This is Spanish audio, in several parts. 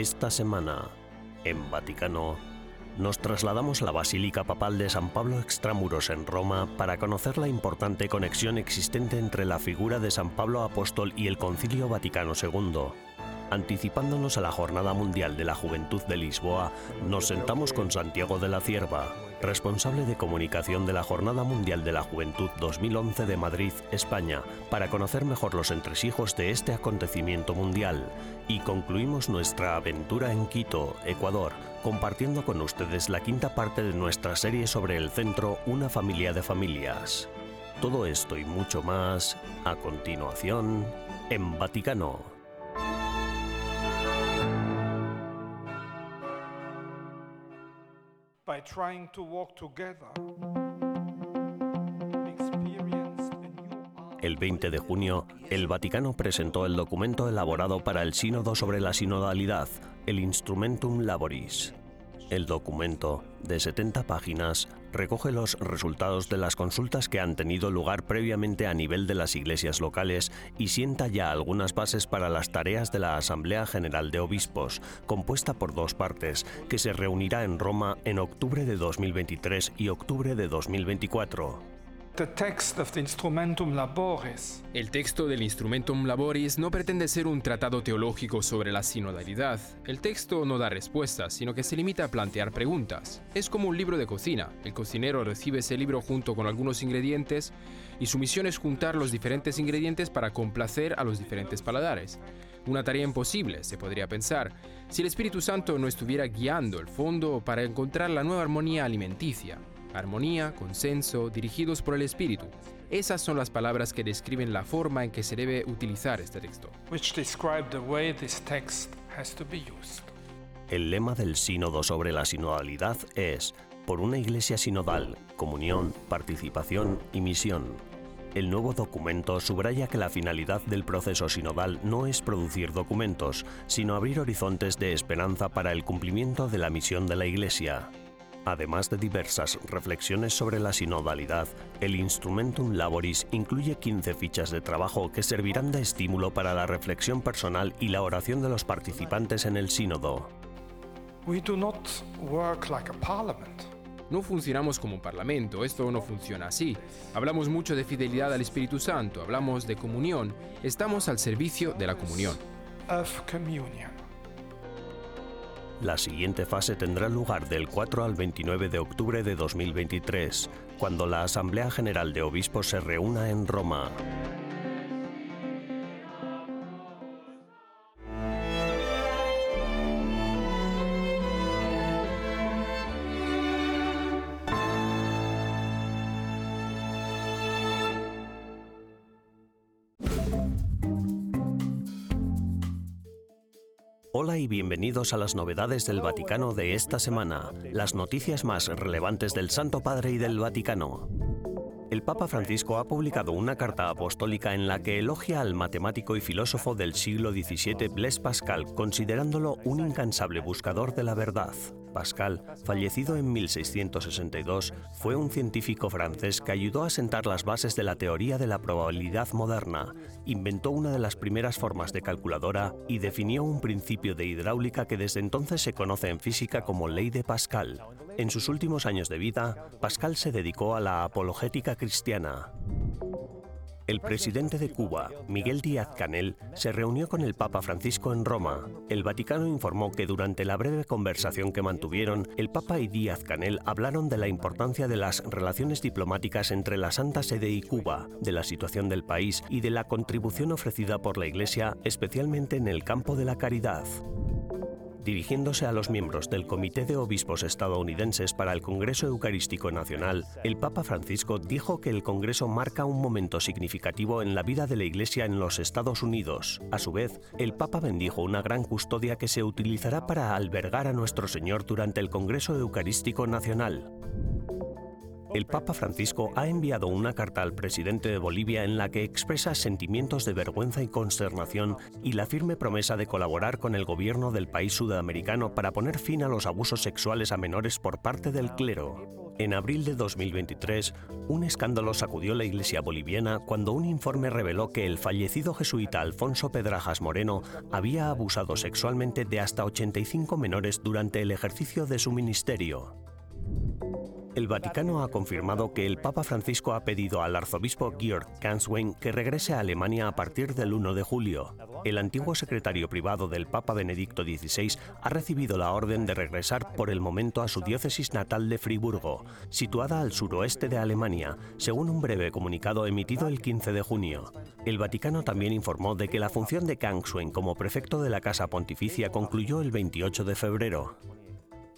Esta semana, en Vaticano, nos trasladamos a la Basílica Papal de San Pablo Extramuros en Roma para conocer la importante conexión existente entre la figura de San Pablo Apóstol y el Concilio Vaticano II. Anticipándonos a la Jornada Mundial de la Juventud de Lisboa, nos sentamos con Santiago de la Cierva, responsable de comunicación de la Jornada Mundial de la Juventud 2011 de Madrid, España, para conocer mejor los entresijos de este acontecimiento mundial. Y concluimos nuestra aventura en Quito, Ecuador, compartiendo con ustedes la quinta parte de nuestra serie sobre el centro Una familia de familias. Todo esto y mucho más a continuación en Vaticano. El 20 de junio, el Vaticano presentó el documento elaborado para el Sínodo sobre la sinodalidad, el Instrumentum Laboris. El documento, de 70 páginas, recoge los resultados de las consultas que han tenido lugar previamente a nivel de las iglesias locales y sienta ya algunas bases para las tareas de la Asamblea General de Obispos, compuesta por dos partes, que se reunirá en Roma en octubre de 2023 y octubre de 2024. El texto del Instrumentum Laboris no pretende ser un tratado teológico sobre la sinodalidad. El texto no da respuestas, sino que se limita a plantear preguntas. Es como un libro de cocina. El cocinero recibe ese libro junto con algunos ingredientes y su misión es juntar los diferentes ingredientes para complacer a los diferentes paladares. Una tarea imposible, se podría pensar, si el Espíritu Santo no estuviera guiando el fondo para encontrar la nueva armonía alimenticia armonía, consenso, dirigidos por el Espíritu. Esas son las palabras que describen la forma en que se debe utilizar este texto. El lema del sínodo sobre la sinodalidad es por una iglesia sinodal, comunión, participación y misión. El nuevo documento subraya que la finalidad del proceso sinodal no es producir documentos, sino abrir horizontes de esperanza para el cumplimiento de la misión de la Iglesia. Además de diversas reflexiones sobre la sinodalidad, el Instrumentum Laboris incluye 15 fichas de trabajo que servirán de estímulo para la reflexión personal y la oración de los participantes en el sínodo. No funcionamos como un parlamento, esto no funciona así. Hablamos mucho de fidelidad al Espíritu Santo, hablamos de comunión, estamos al servicio de la comunión. La siguiente fase tendrá lugar del 4 al 29 de octubre de 2023, cuando la Asamblea General de Obispos se reúna en Roma. Y bienvenidos a las novedades del Vaticano de esta semana, las noticias más relevantes del Santo Padre y del Vaticano. El Papa Francisco ha publicado una carta apostólica en la que elogia al matemático y filósofo del siglo XVII Blaise Pascal, considerándolo un incansable buscador de la verdad. Pascal, fallecido en 1662, fue un científico francés que ayudó a sentar las bases de la teoría de la probabilidad moderna, inventó una de las primeras formas de calculadora y definió un principio de hidráulica que desde entonces se conoce en física como ley de Pascal. En sus últimos años de vida, Pascal se dedicó a la apologética cristiana. El presidente de Cuba, Miguel Díaz-Canel, se reunió con el Papa Francisco en Roma. El Vaticano informó que durante la breve conversación que mantuvieron, el Papa y Díaz-Canel hablaron de la importancia de las relaciones diplomáticas entre la Santa Sede y Cuba, de la situación del país y de la contribución ofrecida por la Iglesia, especialmente en el campo de la caridad. Dirigiéndose a los miembros del Comité de Obispos estadounidenses para el Congreso Eucarístico Nacional, el Papa Francisco dijo que el Congreso marca un momento significativo en la vida de la Iglesia en los Estados Unidos. A su vez, el Papa bendijo una gran custodia que se utilizará para albergar a nuestro Señor durante el Congreso Eucarístico Nacional. El Papa Francisco ha enviado una carta al presidente de Bolivia en la que expresa sentimientos de vergüenza y consternación y la firme promesa de colaborar con el gobierno del país sudamericano para poner fin a los abusos sexuales a menores por parte del clero. En abril de 2023, un escándalo sacudió la iglesia boliviana cuando un informe reveló que el fallecido jesuita Alfonso Pedrajas Moreno había abusado sexualmente de hasta 85 menores durante el ejercicio de su ministerio. El Vaticano ha confirmado que el Papa Francisco ha pedido al arzobispo Georg Ganswein que regrese a Alemania a partir del 1 de julio. El antiguo secretario privado del Papa Benedicto XVI ha recibido la orden de regresar por el momento a su diócesis natal de Friburgo, situada al suroeste de Alemania, según un breve comunicado emitido el 15 de junio. El Vaticano también informó de que la función de Ganswein como prefecto de la Casa Pontificia concluyó el 28 de febrero.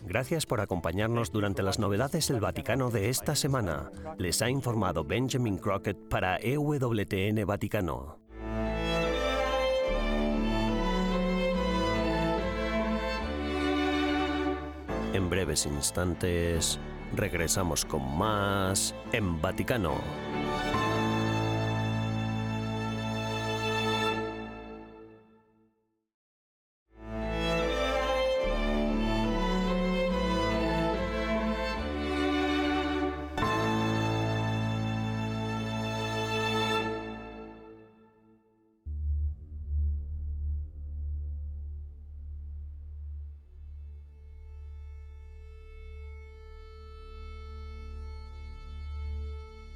Gracias por acompañarnos durante las novedades del Vaticano de esta semana. Les ha informado Benjamin Crockett para EWTN Vaticano. En breves instantes regresamos con más en Vaticano.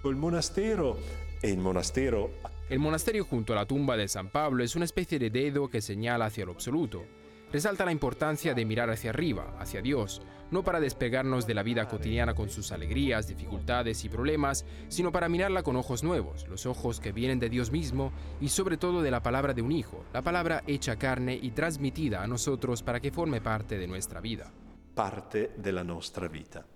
El monasterio, el monasterio El monasterio junto a la tumba de San Pablo es una especie de dedo que señala hacia lo absoluto. Resalta la importancia de mirar hacia arriba, hacia Dios, no para despegarnos de la vida cotidiana con sus alegrías, dificultades y problemas, sino para mirarla con ojos nuevos, los ojos que vienen de Dios mismo y sobre todo de la palabra de un hijo, la palabra hecha carne y transmitida a nosotros para que forme parte de nuestra vida. parte della nostra vita.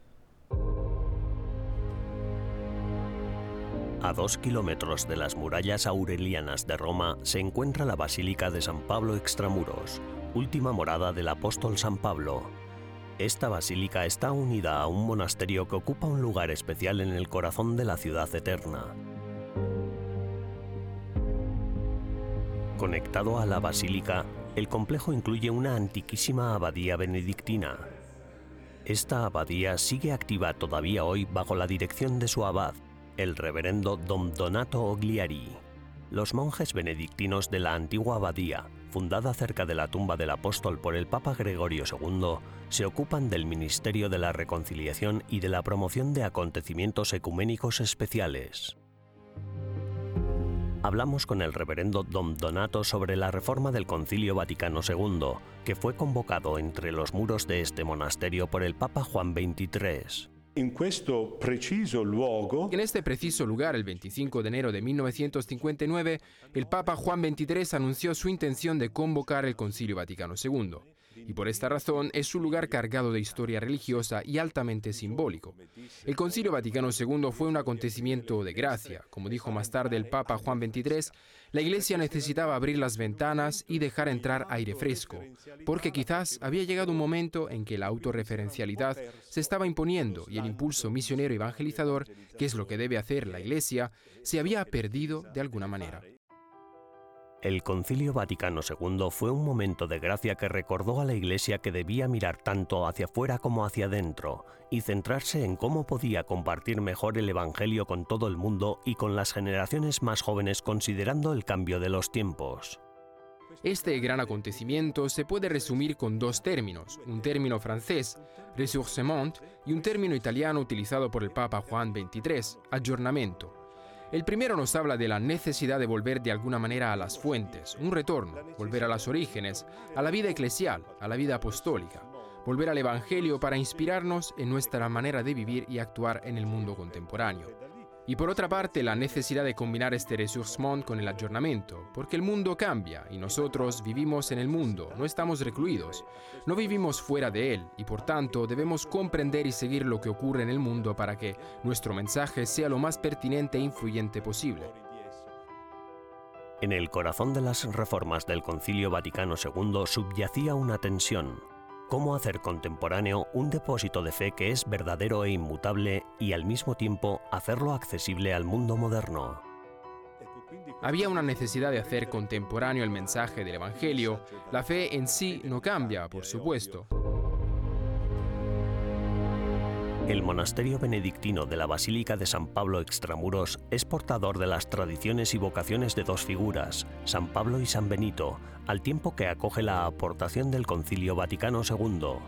A dos kilómetros de las murallas aurelianas de Roma se encuentra la Basílica de San Pablo Extramuros, última morada del apóstol San Pablo. Esta basílica está unida a un monasterio que ocupa un lugar especial en el corazón de la ciudad eterna. Conectado a la basílica, el complejo incluye una antiquísima abadía benedictina. Esta abadía sigue activa todavía hoy bajo la dirección de su abad, el reverendo Dom Donato Ogliari. Los monjes benedictinos de la antigua abadía, fundada cerca de la tumba del apóstol por el Papa Gregorio II, se ocupan del ministerio de la reconciliación y de la promoción de acontecimientos ecuménicos especiales. Hablamos con el reverendo Dom Donato sobre la reforma del Concilio Vaticano II, que fue convocado entre los muros de este monasterio por el Papa Juan XXIII. En este preciso lugar, el 25 de enero de 1959, el Papa Juan XXIII anunció su intención de convocar el Concilio Vaticano II. Y por esta razón es un lugar cargado de historia religiosa y altamente simbólico. El Concilio Vaticano II fue un acontecimiento de gracia. Como dijo más tarde el Papa Juan XXIII, la Iglesia necesitaba abrir las ventanas y dejar entrar aire fresco, porque quizás había llegado un momento en que la autorreferencialidad se estaba imponiendo y el impulso misionero evangelizador, que es lo que debe hacer la Iglesia, se había perdido de alguna manera. El Concilio Vaticano II fue un momento de gracia que recordó a la Iglesia que debía mirar tanto hacia afuera como hacia adentro y centrarse en cómo podía compartir mejor el Evangelio con todo el mundo y con las generaciones más jóvenes considerando el cambio de los tiempos. Este gran acontecimiento se puede resumir con dos términos, un término francés, ressourcement, y un término italiano utilizado por el Papa Juan XXIII, aggiornamento. El primero nos habla de la necesidad de volver de alguna manera a las fuentes, un retorno, volver a los orígenes, a la vida eclesial, a la vida apostólica, volver al Evangelio para inspirarnos en nuestra manera de vivir y actuar en el mundo contemporáneo. Y por otra parte, la necesidad de combinar este ressourcement con el aggiornamento, porque el mundo cambia y nosotros vivimos en el mundo, no estamos recluidos, no vivimos fuera de él y por tanto debemos comprender y seguir lo que ocurre en el mundo para que nuestro mensaje sea lo más pertinente e influyente posible. En el corazón de las reformas del Concilio Vaticano II subyacía una tensión. Cómo hacer contemporáneo un depósito de fe que es verdadero e inmutable y al mismo tiempo hacerlo accesible al mundo moderno. Había una necesidad de hacer contemporáneo el mensaje del Evangelio. La fe en sí no cambia, por supuesto. El monasterio benedictino de la Basílica de San Pablo Extramuros es portador de las tradiciones y vocaciones de dos figuras, San Pablo y San Benito, al tiempo que acoge la aportación del Concilio Vaticano II.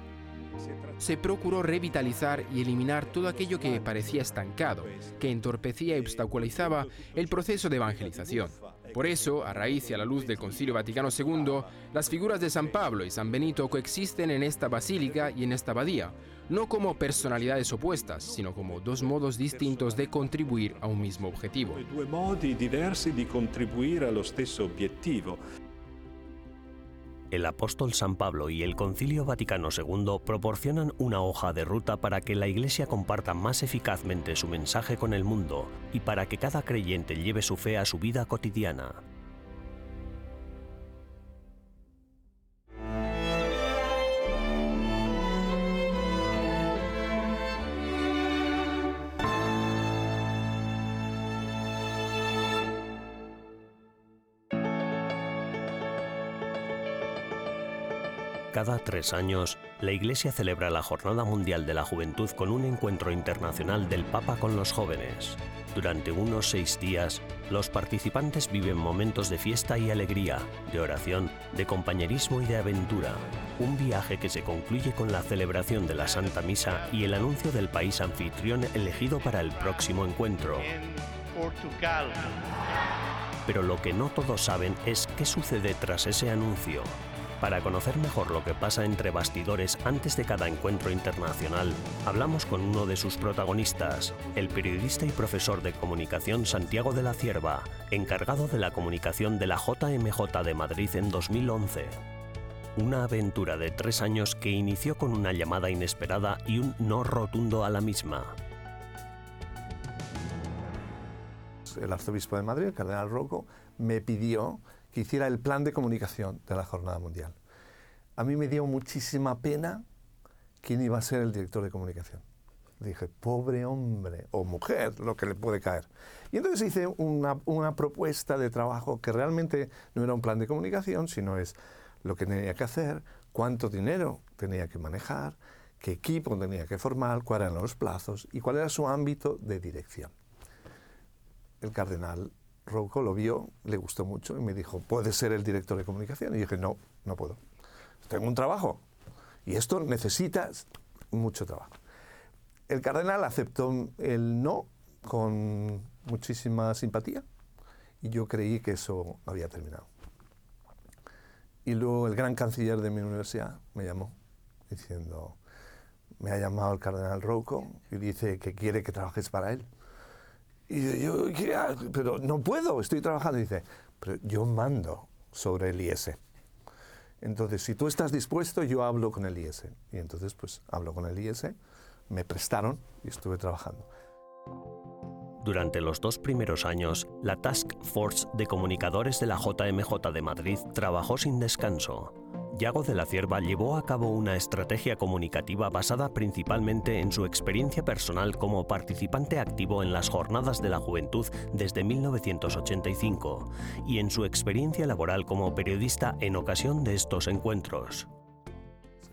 Se procuró revitalizar y eliminar todo aquello que parecía estancado, que entorpecía y obstaculizaba el proceso de evangelización. Por eso, a raíz y a la luz del Concilio Vaticano II, las figuras de San Pablo y San Benito coexisten en esta basílica y en esta abadía, no como personalidades opuestas, sino como dos modos distintos de contribuir a un mismo objetivo. El apóstol San Pablo y el Concilio Vaticano II proporcionan una hoja de ruta para que la Iglesia comparta más eficazmente su mensaje con el mundo y para que cada creyente lleve su fe a su vida cotidiana. Cada tres años, la Iglesia celebra la Jornada Mundial de la Juventud con un encuentro internacional del Papa con los jóvenes. Durante unos seis días, los participantes viven momentos de fiesta y alegría, de oración, de compañerismo y de aventura. Un viaje que se concluye con la celebración de la Santa Misa y el anuncio del país anfitrión elegido para el próximo encuentro. Pero lo que no todos saben es qué sucede tras ese anuncio. Para conocer mejor lo que pasa entre bastidores antes de cada encuentro internacional, hablamos con uno de sus protagonistas, el periodista y profesor de comunicación Santiago de la Cierva, encargado de la comunicación de la JMJ de Madrid en 2011. Una aventura de tres años que inició con una llamada inesperada y un no rotundo a la misma. El arzobispo de Madrid, el cardenal Rocco, me pidió que hiciera el plan de comunicación de la Jornada Mundial. A mí me dio muchísima pena quién iba a ser el director de comunicación. Dije, pobre hombre o mujer, lo que le puede caer. Y entonces hice una, una, propuesta de trabajo que realmente no era un plan de comunicación, sino es lo que tenía que hacer, cuánto dinero tenía que manejar, qué equipo tenía que formar, cuáles eran los plazos y cuál era su ámbito de dirección. El cardenal Rocco lo vio, le gustó mucho y me dijo, ¿puedes ser el director de comunicación? Y dije, no, no puedo. Tengo un trabajo y esto necesita mucho trabajo. El cardenal aceptó el no con muchísima simpatía y yo creí que eso había terminado. Y luego el gran canciller de mi universidad me llamó diciendo, me ha llamado el cardenal Rocco y dice que quiere que trabajes para él. Y yo, pero no puedo, estoy trabajando. Y dice, pero yo mando sobre el IS. Entonces, si tú estás dispuesto, yo hablo con el IS. Y entonces, pues, hablo con el IS, me prestaron y estuve trabajando. Durante los dos primeros años, la Task Force de Comunicadores de la JMJ de Madrid trabajó sin descanso. Yago de la Cierva llevó a cabo una estrategia comunicativa basada principalmente en su experiencia personal como participante activo en las Jornadas de la Juventud desde 1985 y en su experiencia laboral como periodista en ocasión de estos encuentros.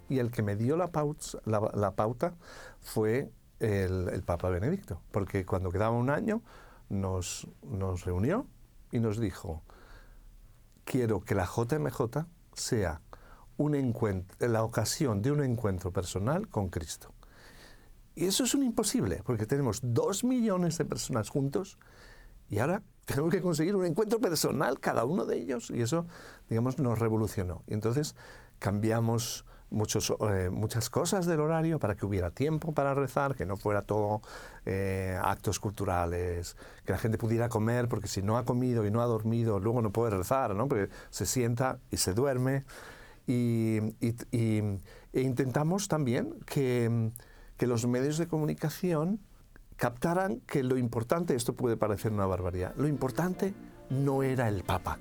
Y el que me dio la, pauta, fue el, Papa Benedicto, porque cuando quedaba un año nos, nos reunió y nos dijo, quiero que la JMJ sea un encuentro, la ocasión de un encuentro personal con Cristo. Y eso es un imposible, porque tenemos dos millones de personas juntos y ahora tenemos que conseguir un encuentro personal cada uno de ellos y eso, digamos, nos revolucionó. Y entonces cambiamos muchos, eh, muchas cosas del horario para que hubiera tiempo para rezar, que no fuera todo eh, actos culturales, que la gente pudiera comer, porque si no ha comido y no ha dormido, luego no puede rezar, ¿no? porque se sienta y se duerme. Y, e intentamos también que, que, los medios de comunicación captaran que lo importante, esto puede parecer una barbaridad, lo importante no era el Papa,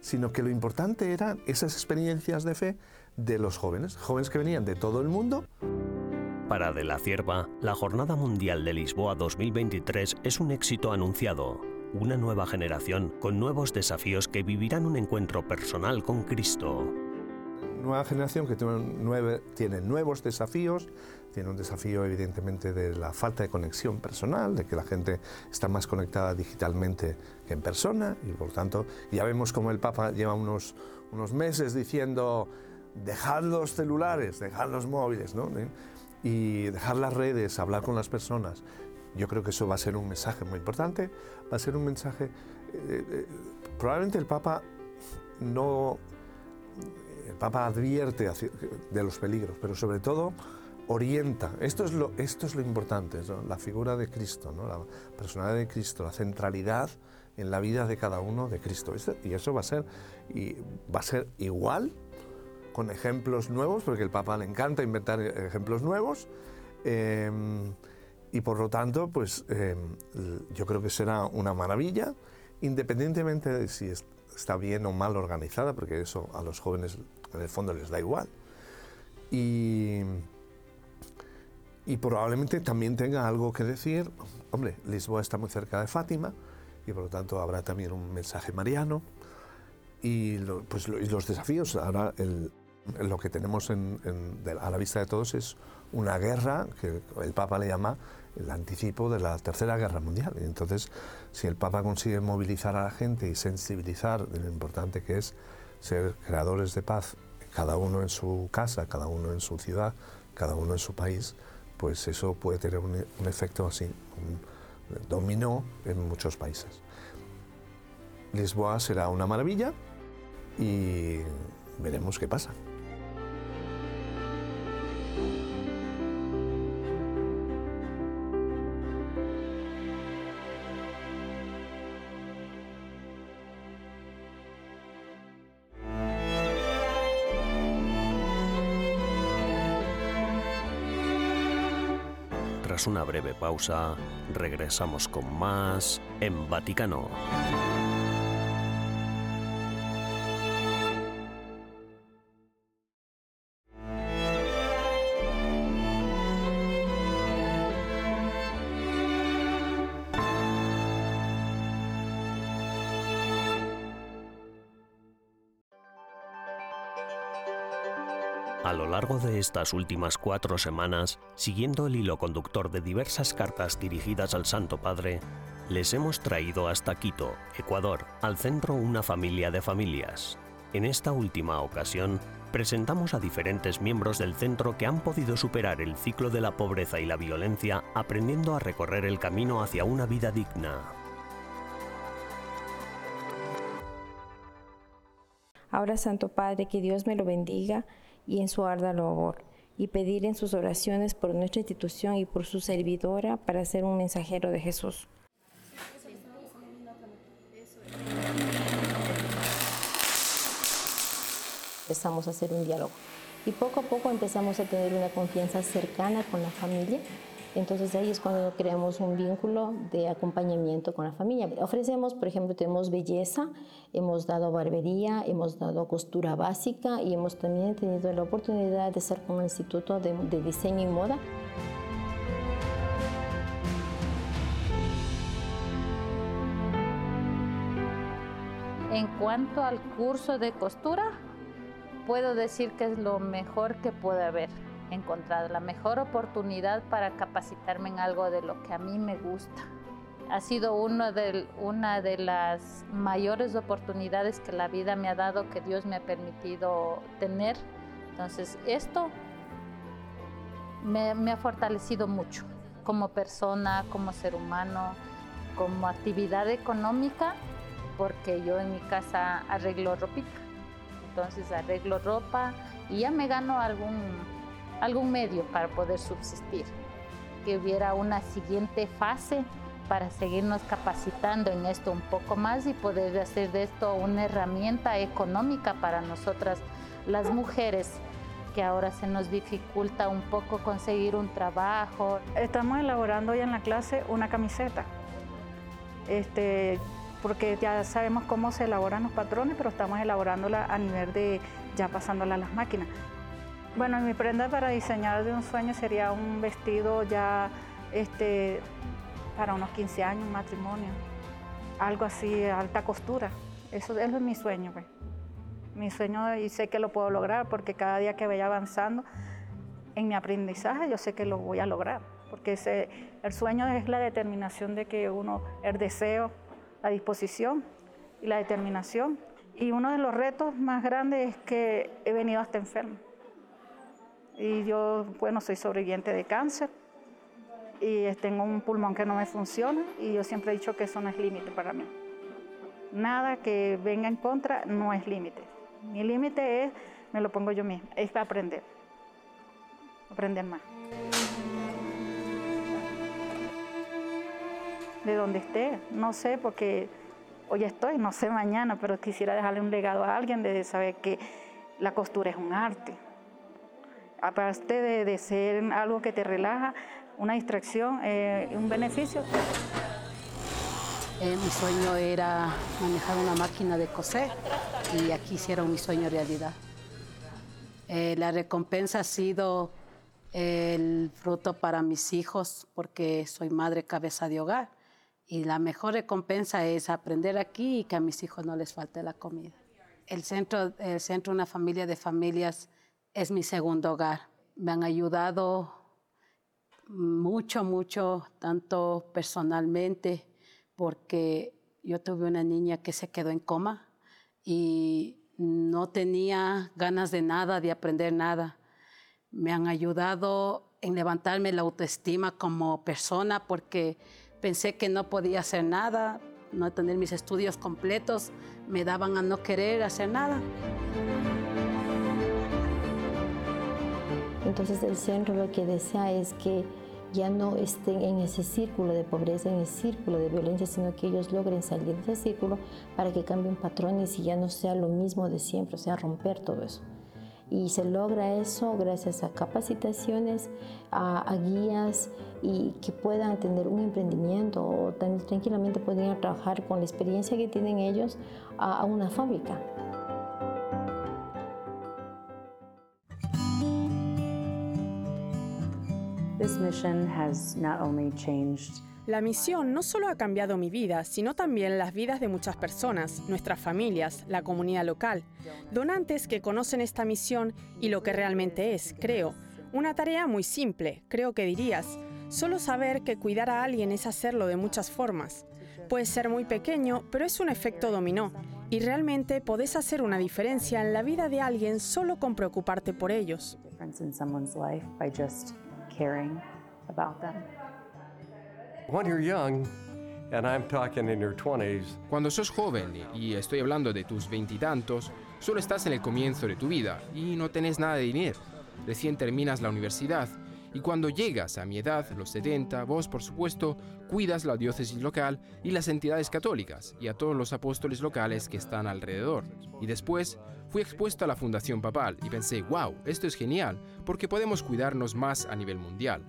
sino que lo importante eran esas experiencias de fe de los jóvenes, jóvenes que venían de todo el mundo. Para De la Cierva, la Jornada Mundial de Lisboa 2023 es un éxito anunciado, una nueva generación con nuevos desafíos que vivirán un encuentro personal con Cristo. Nueva generación que tiene, nuevos desafíos, tiene un desafío evidentemente de la falta de conexión personal, de que la gente está más conectada digitalmente que en persona y por tanto ya vemos como el Papa lleva unos, unos meses diciendo dejad los celulares, dejad los móviles, ¿no? y dejar las redes, hablar con las personas. Yo creo que eso va a ser un mensaje muy importante, va a ser un mensaje... Eh, eh, probablemente el Papa no... El Papa advierte de los peligros, pero sobre todo orienta. Esto es lo, esto es lo importante, la figura de Cristo, ¿no? la personalidad de Cristo, la centralidad en la vida de cada uno de Cristo. Y eso va a ser, y va a ser igual con ejemplos nuevos, porque el Papa le encanta inventar ejemplos nuevos. Em, y por lo tanto, pues em, yo creo que será una maravilla, independientemente de si está bien o mal organizada, porque eso a los jóvenes en el fondo les da igual. Y, y probablemente también tenga algo que decir. Hombre, Lisboa está muy cerca de Fátima y por lo tanto habrá también un mensaje mariano. Y, pues, y los desafíos, ahora el, lo que tenemos a la vista de todos es una guerra que el Papa le llama el anticipo de la Tercera Guerra Mundial. Entonces, si el Papa consigue movilizar a la gente y sensibilizar de lo importante que es ser creadores de paz, cada uno en su casa, cada uno en su ciudad, cada uno en su país, pues eso puede tener un, un efecto así, un dominó en muchos países. Lisboa será una maravilla y veremos qué pasa. Breve pausa, regresamos con más en Vaticano. Largo de estas últimas cuatro semanas, siguiendo el hilo conductor de diversas cartas dirigidas al Santo Padre, les hemos traído hasta Quito, Ecuador, al centro Una Familia de Familias. En esta última ocasión, presentamos a diferentes miembros del centro que han podido superar el ciclo de la pobreza y la violencia aprendiendo a recorrer el camino hacia una vida digna. Ahora, Santo Padre, que Dios me lo bendiga y en su arda labor, y pedir en sus oraciones por nuestra institución y por su servidora para ser un mensajero de Jesús. Empezamos a hacer un diálogo y poco a poco empezamos a tener una confianza cercana con la familia entonces ahí es cuando creamos un vínculo de acompañamiento con la familia. Ofrecemos, por ejemplo, tenemos belleza, hemos dado barbería, hemos dado costura básica y hemos también tenido la oportunidad de ser con el Instituto de, de Diseño y Moda. En cuanto al curso de costura, puedo decir que es lo mejor que puede haber encontrado la mejor oportunidad para capacitarme en algo de lo que a mí me gusta. Ha sido uno de, una de las mayores oportunidades que la vida me ha dado, que Dios me ha permitido tener. Entonces, esto me, me ha fortalecido mucho como persona, como ser humano, como actividad económica, porque yo en mi casa arreglo ropita. Entonces arreglo ropa y ya me gano algún algún medio para poder subsistir, que hubiera una siguiente fase para seguirnos capacitando en esto un poco más y poder hacer de esto una herramienta económica para nosotras las mujeres que ahora se nos dificulta un poco conseguir un trabajo. Estamos elaborando ya en la clase una camiseta, este, porque ya sabemos cómo se elaboran los patrones, pero estamos elaborándola a nivel de ya pasándola a las máquinas. Bueno, mi prenda para diseñar de un sueño sería un vestido ya este, para unos 15 años, un matrimonio. Algo así, alta costura. Eso, es mi sueño. Pues. Mi sueño y sé que lo puedo lograr porque cada día que vaya avanzando en mi aprendizaje yo sé que lo voy a lograr. Porque ese, el sueño es la determinación de que uno, el deseo, la disposición y la determinación. Y uno de los retos más grandes es que he venido hasta enfermo. Y yo, bueno, soy sobreviviente de cáncer y tengo un pulmón que no me funciona y yo siempre he dicho que eso no es límite para mí. Nada que venga en contra no es límite. Mi límite es, me lo pongo yo misma, es aprender, aprender más. De donde esté, no sé, porque hoy estoy, no sé mañana, pero quisiera dejarle un legado a alguien de saber que la costura es un arte. Aparte de, ser algo que te relaja, una distracción, eh, un beneficio. Eh, mi sueño era manejar una máquina de coser y aquí hicieron mi sueño realidad. Eh, la recompensa ha sido el fruto para mis hijos porque soy madre cabeza de hogar y la mejor recompensa es aprender aquí y que a mis hijos no les falte la comida. El centro, el centro Una Familia de Familias es mi segundo hogar. Me han ayudado mucho, mucho, tanto personalmente, porque yo tuve una niña que se quedó en coma y no tenía ganas de nada, de aprender nada. Me han ayudado en levantarme la autoestima como persona porque pensé que no podía hacer nada, no tener mis estudios completos, me daban a no querer hacer nada. Entonces el centro lo que desea es que ya no estén en ese círculo de pobreza, en ese círculo de violencia, sino que ellos logren salir de ese círculo para que cambien patrones y ya no sea lo mismo de siempre, o sea, romper todo eso. Y se logra eso gracias a capacitaciones, a, guías y que puedan tener un emprendimiento o también tranquilamente podrían trabajar con la experiencia que tienen ellos a una fábrica. La misión no solo ha cambiado mi vida, sino también las vidas de muchas personas, nuestras familias, la comunidad local, donantes que conocen esta misión y lo que realmente es, creo. Una tarea muy simple, creo que dirías. Solo saber que cuidar a alguien es hacerlo de muchas formas. Puede ser muy pequeño, pero es un efecto dominó. Y realmente podés hacer una diferencia en la vida de alguien solo con preocuparte por ellos caring about them. When you're young, and I'm talking in your 20s, Cuando sos joven, y estoy hablando de tus veintitantos, solo estás en el comienzo de tu vida y no tenés nada de dinero. Recién terminas la universidad y cuando llegas a mi edad, los 70, vos por supuesto cuidas la diócesis local y las entidades católicas y a todos los apóstoles locales que están alrededor. Y después fui expuesto a la Fundación Papal y pensé, wow, esto es genial, porque podemos cuidarnos más a nivel mundial.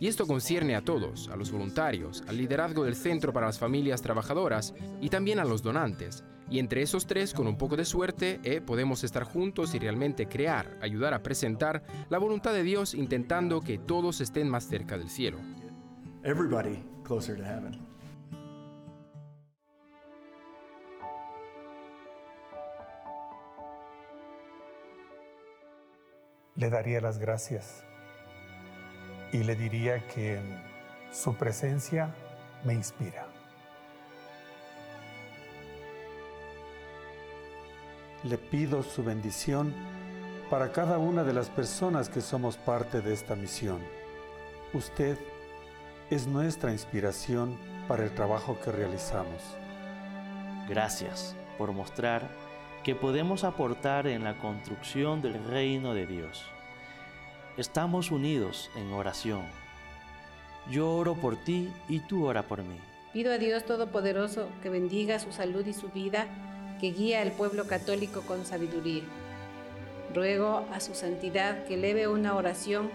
Y esto concierne a todos, a los voluntarios, al liderazgo del Centro para las Familias Trabajadoras y también a los donantes. Y entre esos tres, con un poco de suerte, eh, podemos estar juntos y realmente crear, ayudar a presentar la voluntad de Dios intentando que todos estén más cerca del cielo. Everybody closer to heaven. Le daría las gracias y le diría que su presencia me inspira. Le pido su bendición para cada una de las personas que somos parte de esta misión. Usted es nuestra inspiración para el trabajo que realizamos. Gracias por mostrar que podemos aportar en la construcción del reino de Dios. Estamos unidos en oración. Yo oro por ti y tú ora por mí. Pido a Dios Todopoderoso que bendiga su salud y su vida que guía al pueblo católico con sabiduría. Ruego a su santidad que eleve una oración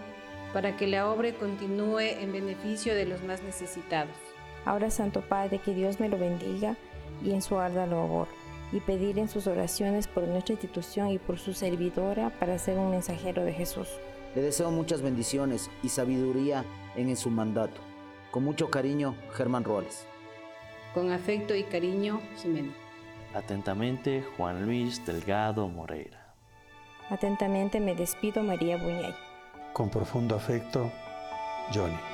para que la obra continúe en beneficio de los más necesitados. Ahora, Santo Padre, que Dios me lo bendiga y en su arda abor. y pedir en sus oraciones por nuestra institución y por su servidora para ser un mensajero de Jesús. Le deseo muchas bendiciones y sabiduría en su mandato. Con mucho cariño, Germán Roales. Con afecto y cariño, Jimena. Atentamente, Juan Luis Delgado Moreira. Atentamente me despido, María Buñay. Con profundo afecto, Johnny.